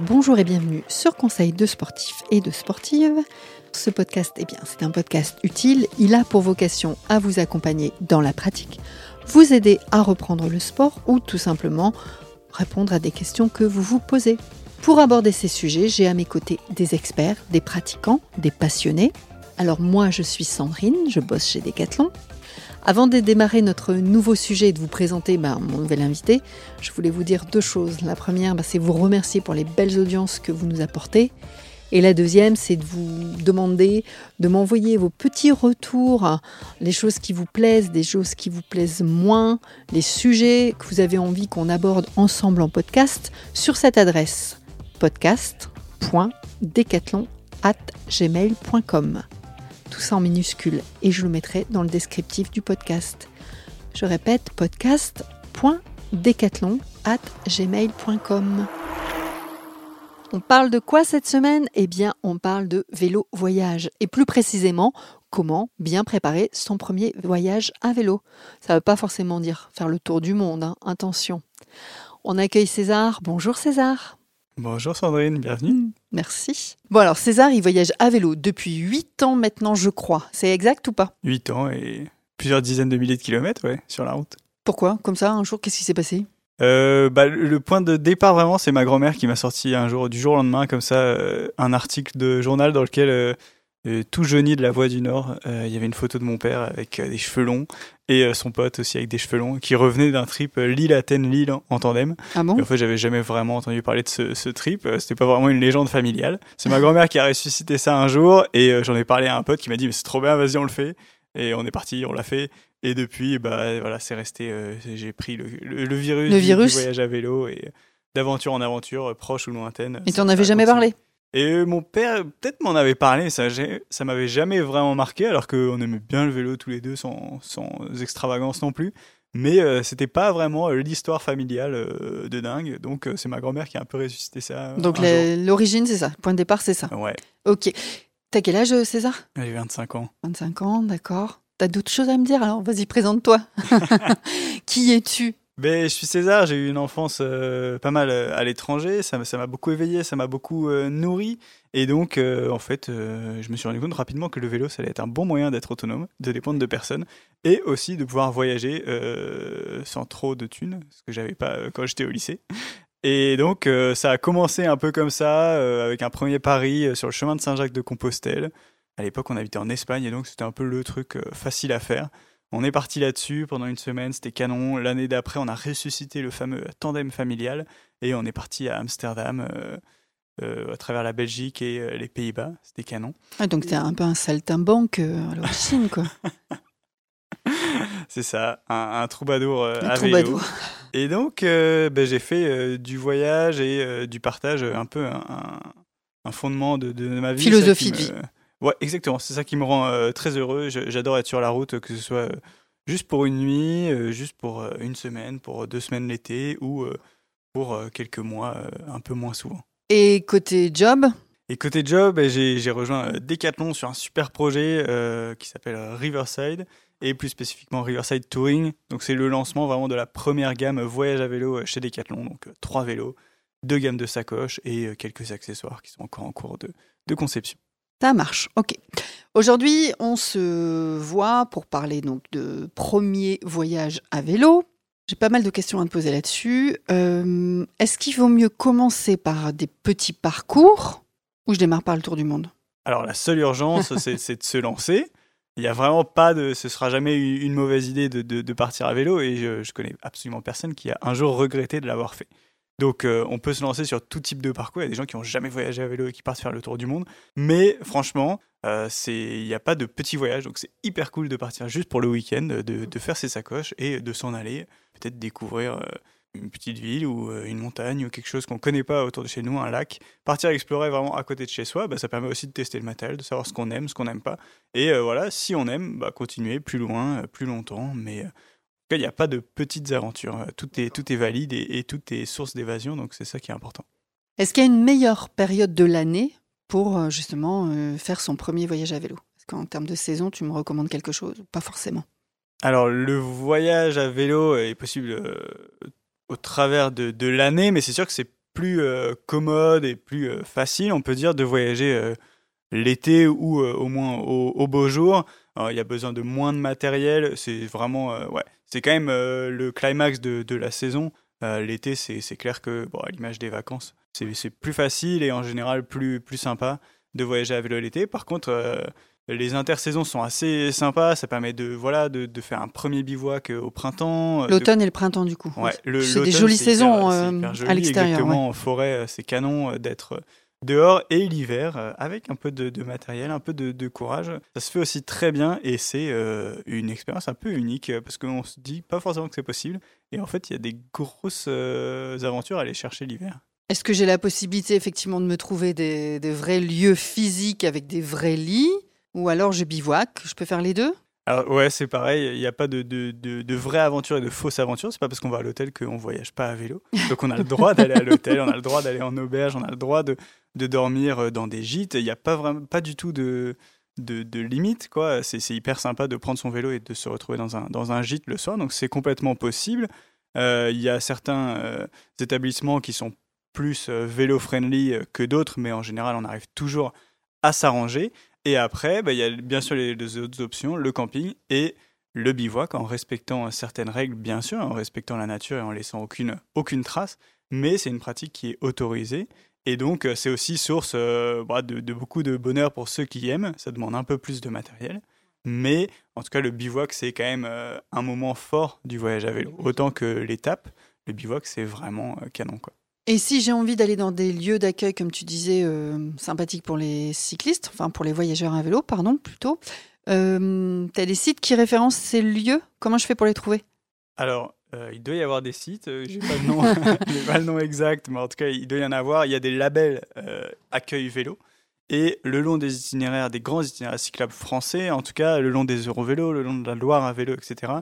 Bonjour et bienvenue sur Conseil de sportifs et de sportives. Ce podcast, eh bien, c'est un podcast utile. Il a pour vocation à vous accompagner dans la pratique, vous aider à reprendre le sport ou tout simplement répondre à des questions que vous vous posez. Pour aborder ces sujets, j'ai à mes côtés des experts, des pratiquants, des passionnés. Alors moi, je suis Sandrine, je bosse chez Decathlon. Avant de démarrer notre nouveau sujet et de vous présenter bah, mon nouvel invité, je voulais vous dire deux choses. La première, bah, c'est vous remercier pour les belles audiences que vous nous apportez. Et la deuxième, c'est de vous demander de m'envoyer vos petits retours, les choses qui vous plaisent, des choses qui vous plaisent moins, les sujets que vous avez envie qu'on aborde ensemble en podcast sur cette adresse podcast.decathlon.gmail.com tout ça en minuscule, et je le mettrai dans le descriptif du podcast. Je répète, podcast.decathlon.gmail.com. On parle de quoi cette semaine? Eh bien, on parle de vélo voyage, et plus précisément, comment bien préparer son premier voyage à vélo. Ça ne veut pas forcément dire faire le tour du monde, hein, intention. On accueille César. Bonjour César. Bonjour Sandrine, bienvenue. Merci. Bon alors César, il voyage à vélo depuis 8 ans maintenant, je crois. C'est exact ou pas? 8 ans et plusieurs dizaines de milliers de kilomètres, ouais, sur la route. Pourquoi? Comme ça, un jour, qu'est-ce qui s'est passé? Euh, bah, le point de départ vraiment, c'est ma grand-mère qui m'a sorti un jour, du jour au lendemain, comme ça, euh, un article de journal dans lequel euh, tout jeuni de la Voix du Nord, il y avait une photo de mon père avec des cheveux longs et son pote aussi avec des cheveux longs qui revenait d'un trip Lille-Athènes-Lille en tandem. Ah bon? Et en fait, j'avais jamais vraiment entendu parler de ce, ce trip. C'était pas vraiment une légende familiale. C'est ma grand-mère qui a ressuscité ça un jour et j'en ai parlé à un pote qui m'a dit mais c'est trop bien, vas-y on le fait. Et on est parti, on l'a fait. Et depuis, bah voilà, c'est resté. j'ai pris le, le, virus, le virus. Du, voyage à vélo et d'aventure en aventure, proche ou lointaine. Et t'en avais jamais parlé? Et mon père, peut-être m'en avait parlé, ça, ça m'avait jamais vraiment marqué, alors qu'on aimait bien le vélo tous les deux sans, sans extravagance non plus. Mais euh, c'était pas vraiment l'histoire familiale euh, de dingue. Donc c'est ma grand-mère qui a un peu ressuscité ça. Donc l'origine, c'est ça. Le point de départ, c'est ça. Ouais. Ok. T'as quel âge, César? J'ai 25 ans. 25 ans, d'accord. T'as d'autres choses à me dire alors? Vas-y, présente-toi. qui es-tu? Ben, je suis César, j'ai eu une enfance euh, pas mal à l'étranger, ça m'a beaucoup éveillé, ça m'a beaucoup euh, nourri. Et donc, euh, en fait, je me suis rendu compte rapidement que le vélo, ça allait être un bon moyen d'être autonome, de dépendre de personne, et aussi de pouvoir voyager sans trop de thunes, ce que j'avais pas quand j'étais au lycée. Et donc, ça a commencé un peu comme ça, avec un premier pari sur le chemin de Saint-Jacques de Compostelle. À l'époque, on habitait en Espagne, et donc c'était un peu le truc facile à faire. On est parti là-dessus pendant une semaine, c'était canon. L'année d'après, on a ressuscité le fameux tandem familial et on est parti à Amsterdam. Euh, euh, à travers la Belgique et euh, les Pays-Bas, c'était canon. Ah, donc t'es un peu un saltimbanque à l'origine, quoi. C'est ça, un, troubadour à vélo. Et donc, ben, j'ai fait du voyage et du partage un peu un, fondement de, de, ma vie. Philosophie de vie. Ouais, exactement. C'est ça qui me rend euh, très heureux. J'adore être sur la route, que ce soit euh, juste pour une nuit, euh, juste pour une semaine, pour deux semaines l'été ou pour quelques mois, un peu moins souvent. Et côté job? Et côté job, eh, j'ai rejoint Decathlon sur un super projet qui s'appelle Riverside et plus spécifiquement Riverside Touring. Donc c'est le lancement vraiment de la première gamme voyage à vélo chez Decathlon. Donc trois vélos, deux gammes de sacoches et quelques accessoires qui sont encore en cours de, de conception. Ça marche, ok. Aujourd'hui, on se voit pour parler donc de premier voyage à vélo. J'ai pas mal de questions à te poser là-dessus. Euh, est-ce qu'il vaut mieux commencer par des petits parcours ou je démarre par le tour du monde? Alors la seule urgence, c'est de se lancer. Il n'y a vraiment pas de, ce sera jamais une mauvaise idée de, partir à vélo et je, je connais absolument personne qui a un jour regretté de l'avoir fait. Donc euh, on peut se lancer sur tout type de parcours. Il y a des gens qui n'ont jamais voyagé à vélo et qui partent faire le tour du monde. Mais franchement, euh, il n'y a pas de petits voyages. Donc c'est hyper cool de partir juste pour le week-end, de, faire ses sacoches et de s'en aller. Peut-être découvrir euh, une petite ville ou une montagne ou quelque chose qu'on ne connaît pas autour de chez nous, un lac. Partir explorer vraiment à côté de chez soi, bah, ça permet aussi de tester le matériel, de savoir ce qu'on aime, ce qu'on n'aime pas. Et voilà, si on aime, bah, continuer plus loin, plus longtemps. Mais il n'y a pas de petites aventures. Tout est, tout est valide et, tout est source d'évasion, donc c'est ça qui est important. Est-ce qu'il y a une meilleure période de l'année pour euh, justement euh, faire son premier voyage à vélo? Est-ce qu'en termes de saison, tu me recommandes quelque chose Pas forcément? Alors, le voyage à vélo est possible euh, au travers de, de l'année, mais c'est sûr que c'est plus commode et plus facile, on peut dire, de voyager l'été ou au moins au, beau jour. Il y a besoin de moins de matériel. C'est vraiment, ouais, c'est quand même le climax de, de la saison. l'été, c'est clair que, bon, à l'image des vacances, c'est plus facile et en général plus, plus sympa de voyager à vélo l'été. Par contre, les intersaisons sont assez sympas, ça permet de voilà de, de faire un premier bivouac euh, au printemps. Euh, L'automne et le printemps du coup. Ouais, c'est des jolies saisons euh, à l'extérieur. Exactement, en forêt, c'est canon d'être dehors et l'hiver avec un peu de, matériel, un peu de, courage. Ça se fait aussi très bien et c'est une expérience un peu unique parce qu'on se dit pas forcément que c'est possible et en fait il y a des grosses aventures à aller chercher l'hiver. Est-ce que j'ai la possibilité effectivement de me trouver des, des vrais lieux physiques avec des vrais lits? Ou alors je bivouac. Je peux faire les deux? Alors, ouais, c'est pareil, il n'y a pas de, de, de, vraie aventure et de fausse aventure. C'est pas parce qu'on va à l'hôtel qu'on voyage pas à vélo. Donc on a le droit d'aller à l'hôtel, on a le droit d'aller en auberge, on a le droit de, de dormir euh, dans des gîtes. Il n'y a pas, vraiment, pas du tout de, de, de limite. quoi. C'est hyper sympa de prendre son vélo et de se retrouver dans un, dans un gîte le soir. Donc c'est complètement possible. Euh, il y a certains euh, établissements qui sont plus vélo-friendly que d'autres, mais en général on arrive toujours à s'arranger. Et après, bah, il y a bien sûr les deux autres options, le camping et le bivouac, en respectant certaines règles, bien sûr, en respectant la nature et en laissant aucune, aucune trace. Mais c'est une pratique qui est autorisée. Et donc, euh, c'est aussi source euh, bah, de, beaucoup de bonheur pour ceux qui aiment. Ça demande un peu plus de matériel. Mais en tout cas, le bivouac, c'est quand même euh, un moment fort du voyage à vélo. Autant que l'étape, le bivouac, c'est vraiment canon. Quoi. Et si j'ai envie d'aller dans des lieux d'accueil, comme tu disais, sympathiques pour les cyclistes, enfin pour les voyageurs à vélo, pardon, plutôt, tu as des sites qui référencent ces lieux? Comment je fais pour les trouver? Alors, euh, il doit y avoir des sites, euh, j'ai pas, le nom, pas le nom exact, mais en tout cas, il doit y en avoir. Il y a des labels accueil vélo. Et le long des itinéraires, des grands itinéraires cyclables français, en tout cas le long des Eurovélos, le long de la Loire à vélo, etc.,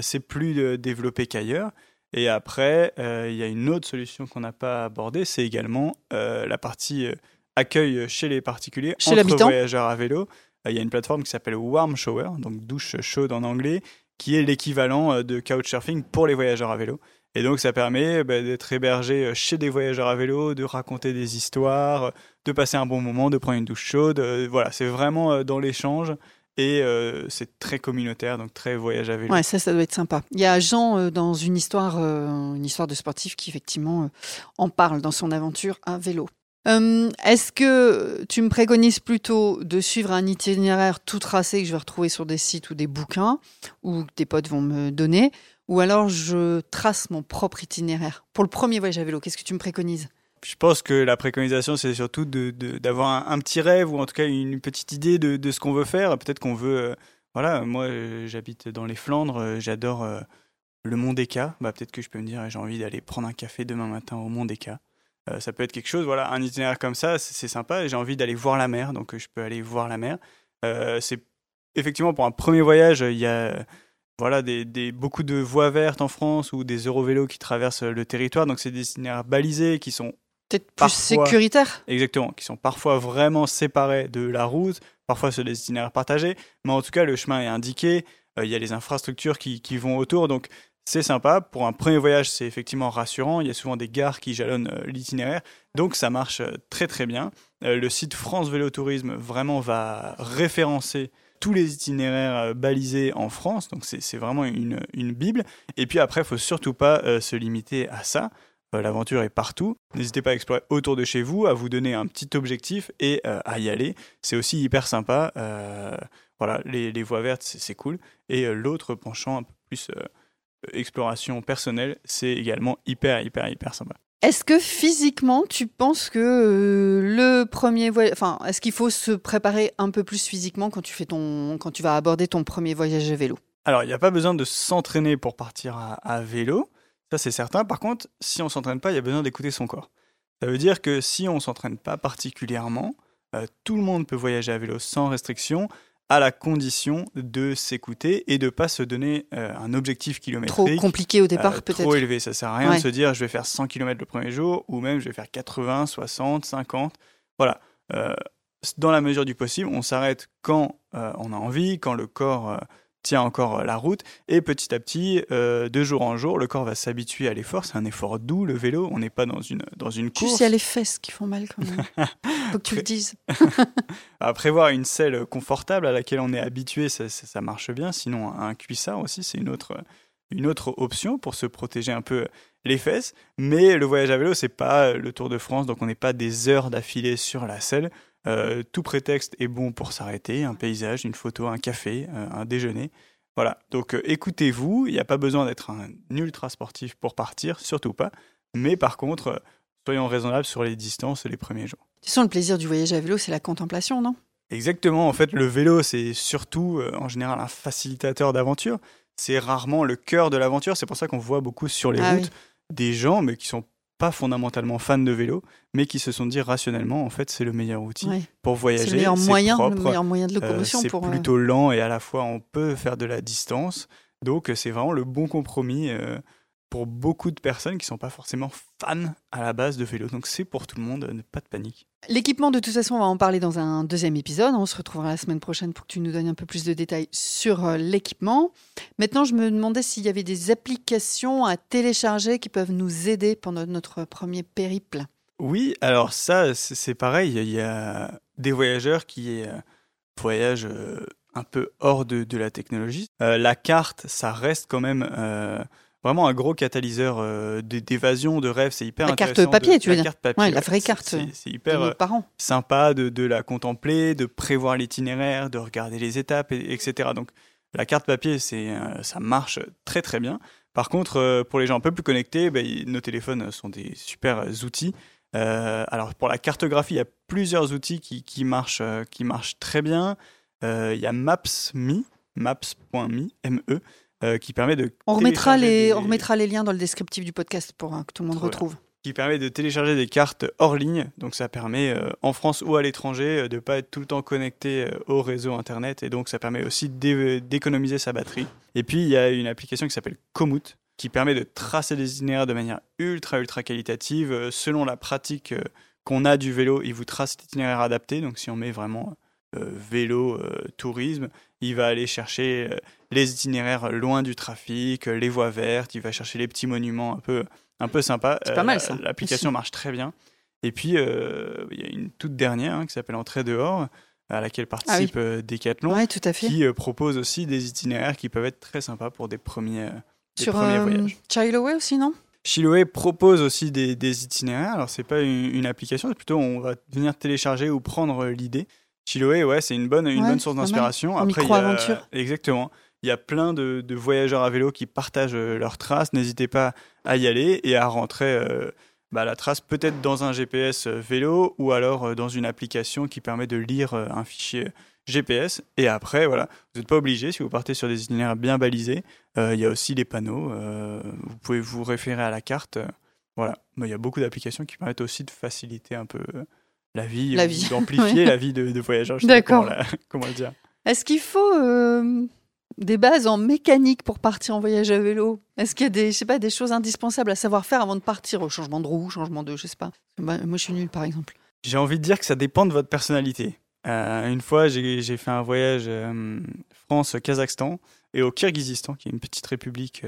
c'est plus développé qu'ailleurs. Et après, euh, il y a une autre solution qu'on n'a pas abordée, c'est également euh, la partie euh, accueil chez les particuliers, chez entre voyageurs à vélo. Il y a une plateforme qui s'appelle Warm Shower, donc douche chaude en anglais, qui est l'équivalent de Couchsurfing pour les voyageurs à vélo. Et donc ça permet bah, d'être hébergé chez des voyageurs à vélo, de raconter des histoires, de passer un bon moment, de prendre une douche chaude. voilà, c'est vraiment dans l'échange et euh, c'est très communautaire, donc très voyage à vélo. Ouais, ça, ça doit être sympa. Il y a Jean euh, dans une histoire, euh, une histoire de sportif qui effectivement en parle dans son aventure à vélo. Est-ce que tu me préconises plutôt de suivre un itinéraire tout tracé que je vais retrouver sur des sites ou des bouquins ou que tes potes vont me donner, ou alors je trace mon propre itinéraire? Pour le premier voyage à vélo, qu'est-ce que tu me préconises? Je pense que la préconisation, c'est surtout d'avoir un, petit rêve ou en tout cas une petite idée de, ce qu'on veut faire. Peut-être qu'on veut. Euh, voilà, moi, euh, j'habite dans les Flandres, euh, j'adore le Mont Deka. Bah, Peut-être que je peux me dire, j'ai envie d'aller prendre un café demain matin au Mont Deka. ça peut être quelque chose, voilà, un itinéraire comme ça, c'est sympa. J'ai envie d'aller voir la mer, donc je peux aller voir la mer. c'est effectivement pour un premier voyage, il y a voilà, des, des, beaucoup de voies vertes en France ou des Eurovélos qui traversent le territoire. Donc, c'est des itinéraires balisés qui sont Peut-être plus sécuritaire Exactement, qui sont parfois vraiment séparés de la route, parfois sur des itinéraires partagés, mais en tout cas, le chemin est indiqué, euh, il y a les infrastructures qui, qui vont autour, donc c'est sympa. Pour un premier voyage, c'est effectivement rassurant. Il y a souvent des gares qui jalonnent euh, l'itinéraire. Donc ça marche euh, très très bien. le site France Vélo Tourisme vraiment va référencer tous les itinéraires balisés en France. Donc c'est vraiment une, bible. Et puis après, il faut surtout pas se limiter à ça. Euh, l'aventure est partout. N'hésitez pas à explorer autour de chez vous, à vous donner un petit objectif et euh, à y aller. C'est aussi hyper sympa. Euh, voilà, les, voies vertes, c'est cool. Et l'autre penchant, un peu plus exploration personnelle, c'est également hyper, hyper, hyper sympa. Est-ce que physiquement, tu penses que le premier voyage, enfin, est-ce qu'il faut se préparer un peu plus physiquement quand tu fais ton, quand tu vas aborder ton premier voyage à vélo? Alors, il n'y a pas besoin de s'entraîner pour partir à vélo. Ça, c'est certain. Par contre, si on s'entraîne pas, il y a besoin d'écouter son corps. Ça veut dire que si on s'entraîne pas particulièrement, euh, tout le monde peut voyager à vélo sans restriction, à la condition de s'écouter et de pas se donner euh, un objectif kilométrique. Trop compliqué au départ, euh, peut-être. Trop élevé. Ça sert à rien de se dire je vais faire 100 km le premier jour ou même je vais faire 80, 60, 50. Voilà. dans la mesure du possible, on s'arrête quand on a envie, quand le corps tient encore la route. Et petit à petit, de jour en jour, le corps va s'habituer à l'effort. C'est un effort doux, le vélo. On n'est pas dans une, dans une course. Juste, il y a les fesses qui font mal quand même. Faut que tu le dises. à prévoir une selle confortable à laquelle on est habitué, ça, ça marche bien. Sinon, un cuissard aussi, c'est une autre, une autre option pour se protéger un peu les fesses. Mais le voyage à vélo, c'est pas le Tour de France, donc on n'est pas des heures d'affilée sur la selle. Euh, tout prétexte est bon pour s'arrêter, un paysage, une photo, un café, euh, un déjeuner. Voilà, donc euh, écoutez-vous, il n'y a pas besoin d'être un ultra sportif pour partir, surtout pas. Mais par contre, soyons raisonnables sur les distances les premiers jours. Tu sens le plaisir du voyage à vélo, c'est la contemplation, non? Exactement, en fait, le vélo, c'est surtout en général un facilitateur d'aventure. C'est rarement le cœur de l'aventure, c'est pour ça qu'on voit beaucoup sur les ah routes des gens, mais qui sont pas fondamentalement fans de vélo, mais qui se sont dit rationnellement, en fait, c'est le meilleur outil pour voyager. C'est le meilleur moyen, le meilleur moyen de locomotion. Euh, c'est pour, euh, plutôt lent et à la fois on peut faire de la distance. Donc c'est vraiment le bon compromis euh, pour beaucoup de personnes qui ne sont pas forcément fans à la base de vélo. Donc c'est pour tout le monde, pas de panique. L'équipement, de toute façon, on va en parler dans un deuxième épisode. On se retrouvera la semaine prochaine pour que tu nous donnes un peu plus de détails sur euh, l'équipement. Maintenant, je me demandais s'il y avait des applications à télécharger qui peuvent nous aider pendant notre premier périple. Oui, alors ça, c'est pareil. Il y a des voyageurs qui euh, voyagent euh, un peu hors de, la technologie. la carte, ça reste quand même vraiment un gros catalyseur euh, d'évasion, de rêve. C'est hyper la intéressant. Carte papier, tu veux dire carte papier, la vraie carte. C'est hyper euh, sympa de, de, la contempler, de prévoir l'itinéraire, de regarder les étapes, etc. Donc la carte papier, c'est euh, ça marche très très bien. Par contre, pour les gens un peu plus connectés, ben, nos téléphones sont des super outils. alors pour la cartographie, il y a plusieurs outils qui, qui marchent, qui marchent très bien. il y a Maps.me, Maps.me, M-E, euh, qui permet de. On remettra, les, on remettra les liens dans le descriptif du podcast pour hein, que tout le monde retrouve. Qui permet de télécharger des cartes hors ligne. Donc ça permet euh, en France ou à l'étranger euh, de ne pas être tout le temps connecté au réseau Internet. Et donc ça permet aussi d'économiser sa batterie. Et puis il y a une application qui s'appelle Komoot qui permet de tracer des itinéraires de manière ultra ultra qualitative. Selon la pratique qu'on a du vélo, il vous trace l'itinéraire adapté. Donc si on met vraiment vélo, tourisme, il va aller chercher euh, les itinéraires loin du trafic, euh, les voies vertes, il va chercher les petits monuments un peu, un peu sympas. C'est pas mal ça. Euh, l'application marche très bien. Et puis, il y a une toute dernière hein, qui s'appelle Entrée dehors, à laquelle participe ah Decathlon, tout à fait. qui propose aussi des itinéraires qui peuvent être très sympas pour des premiers, des Sur, premiers voyages. Chiloé aussi, non? Chiloé propose aussi des, des itinéraires. Alors, c'est pas une, une application, c'est plutôt on va venir télécharger ou prendre l'idée. Chiloé, ouais, c'est une bonne, une bonne source d'inspiration. Après, micro-aventure. Exactement. Il y a plein de, voyageurs à vélo qui partagent euh, leurs traces. N'hésitez pas à y aller et à rentrer euh, bah, la trace peut-être dans un GPS euh, vélo ou alors dans une application qui permet de lire un fichier GPS. Et après, voilà, vous n'êtes pas obligé si vous partez sur des itinéraires bien balisés. il y a aussi les panneaux. vous pouvez vous référer à la carte. voilà, mais il y a beaucoup d'applications qui permettent aussi de faciliter un peu la vie, la vie. d'amplifier la vie de, de voyageurs. D'accord. Comment, le dire Est-ce qu'il faut euh, des bases en mécanique pour partir en voyage à vélo? Est-ce qu'il y a des, je sais pas, des choses indispensables à savoir faire avant de partir? Au changement de roue, changement de, je sais pas. Bah, moi, je suis nul, par exemple. J'ai envie de dire que ça dépend de votre personnalité. Euh, une fois, j'ai fait un voyage euh, France-Kazakhstan et au Kirghizistan, qui est une petite république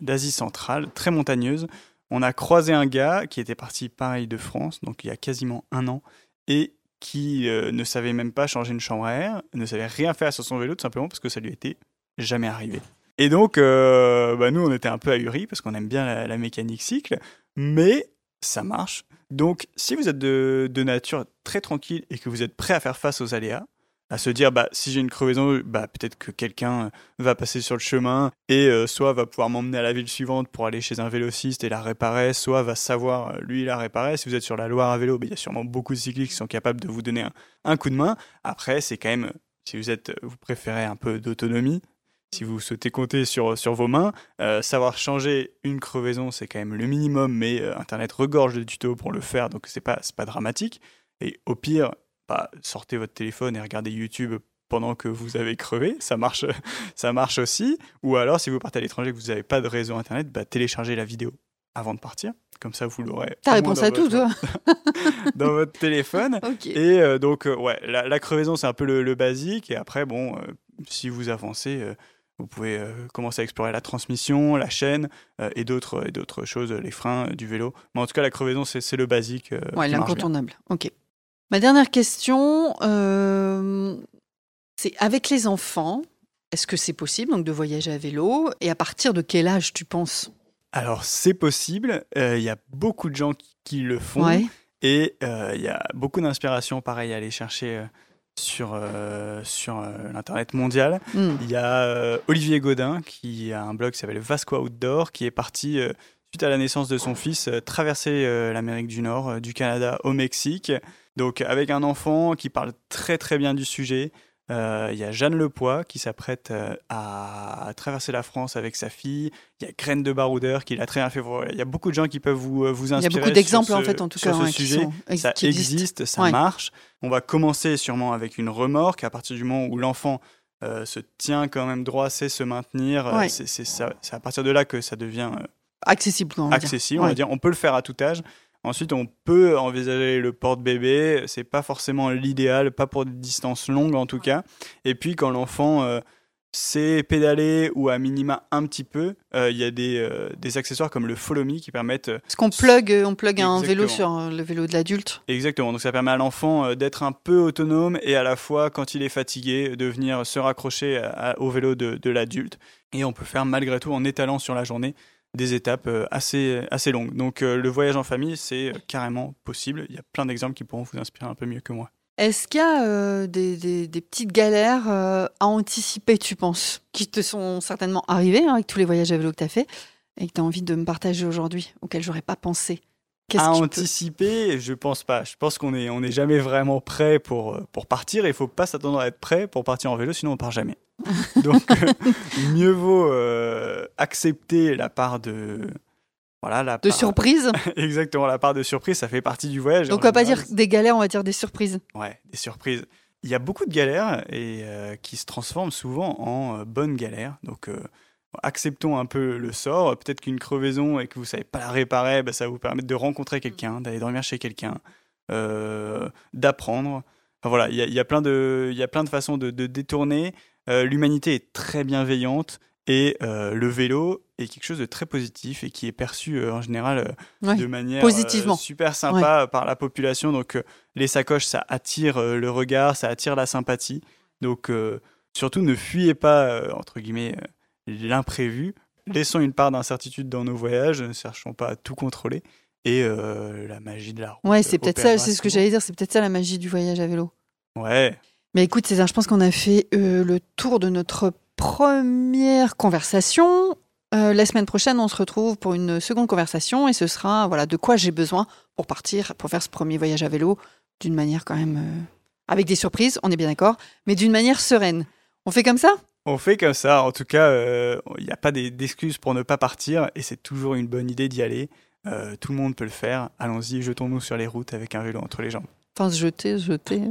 d'Asie centrale, très montagneuse on a croisé un gars qui était parti pareil de France, donc il y a quasiment un an, et qui euh, ne savait même pas changer une chambre à air, ne savait rien faire sur son vélo, tout simplement parce que ça lui était jamais arrivé. Et donc, euh, bah, nous, on était un peu ahuris parce qu'on aime bien la, mécanique cycle, mais ça marche. Donc, si vous êtes de, nature très tranquille et que vous êtes prêt à faire face aux aléas, à se dire bah si j'ai une crevaison bah peut-être que quelqu'un va passer sur le chemin et euh, soit va pouvoir m'emmener à la ville suivante pour aller chez un vélociste et la réparer soit va savoir euh, lui la réparer si vous êtes sur la Loire à vélo bah, il y a sûrement beaucoup de cyclistes qui sont capables de vous donner un, coup de main après c'est quand même si vous êtes vous préférez un peu d'autonomie si vous souhaitez compter sur, sur vos mains, euh, savoir changer une crevaison, c'est quand même le minimum, mais Internet regorge de tutos pour le faire, donc c'est pas, pas dramatique. Et au pire, bah, sortez votre téléphone et regardez YouTube pendant que vous avez crevé, ça marche, ça marche aussi. Ou alors, si vous partez à l'étranger et que vous n'avez pas de réseau internet, bah, téléchargez la vidéo avant de partir. Comme ça, vous l'aurez. T'as réponse à tout, toi Dans votre téléphone. Et euh, donc, euh, ouais, la, crevaison, c'est un peu le, basique. Et après, bon, euh, si vous avancez, Vous pouvez commencer à explorer la transmission, la chaîne et d'autres et d'autres choses, les freins du vélo. Mais en tout cas, la crevaison, c'est le basique. ouais, l'incontournable. Ok. Ma dernière question, c'est avec les enfants, est-ce que c'est possible donc de voyager à vélo Et à partir de quel âge tu penses? Alors c'est possible. Il y a beaucoup de gens qui, le font. Et il y a beaucoup d'inspiration, pareil, à aller chercher sur, euh, sur euh, l'internet mondial. Hmm. Il y a euh, Olivier Godin qui a un blog qui s'appelle Vasco Outdoor qui est parti suite à la naissance de son fils traverser l'Amérique du Nord, du Canada au Mexique. Donc avec un enfant qui parle très très bien du sujet, euh, il y a Jeanne Lepoix qui s'apprête euh, à, traverser la France avec sa fille. Il y a Graine de Baroudeur qui l'a très bien fait. Il y a beaucoup de gens qui peuvent vous, euh, vous inspirer. Il y a beaucoup d'exemples en fait en tout cas sur ce sujet. ça existe, ça marche. On va commencer sûrement avec une remorque à partir du moment où l'enfant se tient quand même droit, sait se maintenir. C'est à partir de là que ça devient accessible. On accessible, on va dire. On peut le faire à tout âge. Ensuite, on peut envisager le porte-bébé. C'est pas forcément l'idéal, pas pour des distances longues en tout cas. Et puis, quand l'enfant euh, sait pédaler ou à minima un petit peu, euh, il y a des, euh, des, accessoires comme le Follow Me qui permettent. Est-ce qu'on plug, on plug un vélo sur le vélo de l'adulte Exactement. Donc, ça permet à l'enfant d'être un peu autonome et à la fois, quand il est fatigué, de venir se raccrocher au vélo de, de l'adulte. Et on peut faire malgré tout en étalant sur la journée des étapes euh, assez, assez longues. Donc euh, le voyage en famille, c'est euh, carrément possible. Il y a plein d'exemples qui pourront vous inspirer un peu mieux que moi. Est-ce qu'il y a des, des, petites galères à anticiper, tu penses, qui te sont certainement arrivées hein, avec tous les voyages à vélo que tu as fait et que tu as envie de me partager aujourd'hui, auxquelles j'aurais pas pensé? À anticiper, je pense pas. Je pense qu'on n'est on est jamais vraiment prêt pour, pour partir. Il faut pas s'attendre à être prêt pour partir en vélo, sinon on part jamais. Donc, euh, mieux vaut euh, accepter la part de. Voilà, la de surprise Exactement, la part de surprise, ça fait partie du voyage. Donc, on va pas dire des galères, on va dire des surprises. Ouais, des surprises. Il y a beaucoup de galères et euh, qui se transforment souvent en bonnes galères. Donc, acceptons un peu le sort. Peut-être qu'une crevaison et que vous savez pas la réparer, bah, ça va vous permettre de rencontrer quelqu'un, d'aller dormir chez quelqu'un, d'apprendre. Enfin, voilà, il y, a, plein de, il y a plein de façons de, de détourner. Euh, l'humanité est très bienveillante et euh, le vélo est quelque chose de très positif et qui est perçu euh, en général de manière Positivement. super sympa par la population. Donc les sacoches, ça attire le regard, ça attire la sympathie. Donc surtout ne fuyez pas, entre guillemets, l'imprévu. Laissons une part d'incertitude dans nos voyages, ne cherchons pas à tout contrôler. Et la magie de la route. Ouais, c'est peut-être ça, c'est ce que j'allais dire, c'est peut-être ça la magie du voyage à vélo. Ouais. Mais écoute César, je pense qu'on a fait euh, le tour de notre première conversation. Euh, la semaine prochaine, on se retrouve pour une seconde conversation et ce sera voilà de quoi j'ai besoin pour partir, pour faire ce premier voyage à vélo d'une manière quand même euh, avec des surprises, on est bien d'accord, mais d'une manière sereine. On fait comme ça? On fait comme ça. En tout cas, il n'y a pas d'excuses pour ne pas partir et c'est toujours une bonne idée d'y aller. tout le monde peut le faire. Allons-y, jetons-nous sur les routes avec un vélo entre les jambes. Enfin, se jeter, se jeter.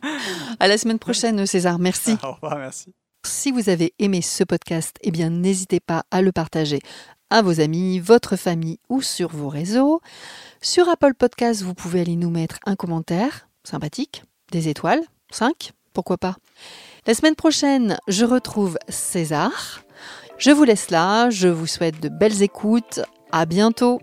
à la semaine prochaine, César. Merci. Au revoir, merci. Si vous avez aimé ce podcast, eh bien, n'hésitez pas à le partager à vos amis, votre famille ou sur vos réseaux. Sur Apple Podcast, vous pouvez aller nous mettre un commentaire sympathique, des étoiles, 5, pourquoi pas. La semaine prochaine, je retrouve César. Je vous laisse là, je vous souhaite de belles écoutes. À bientôt.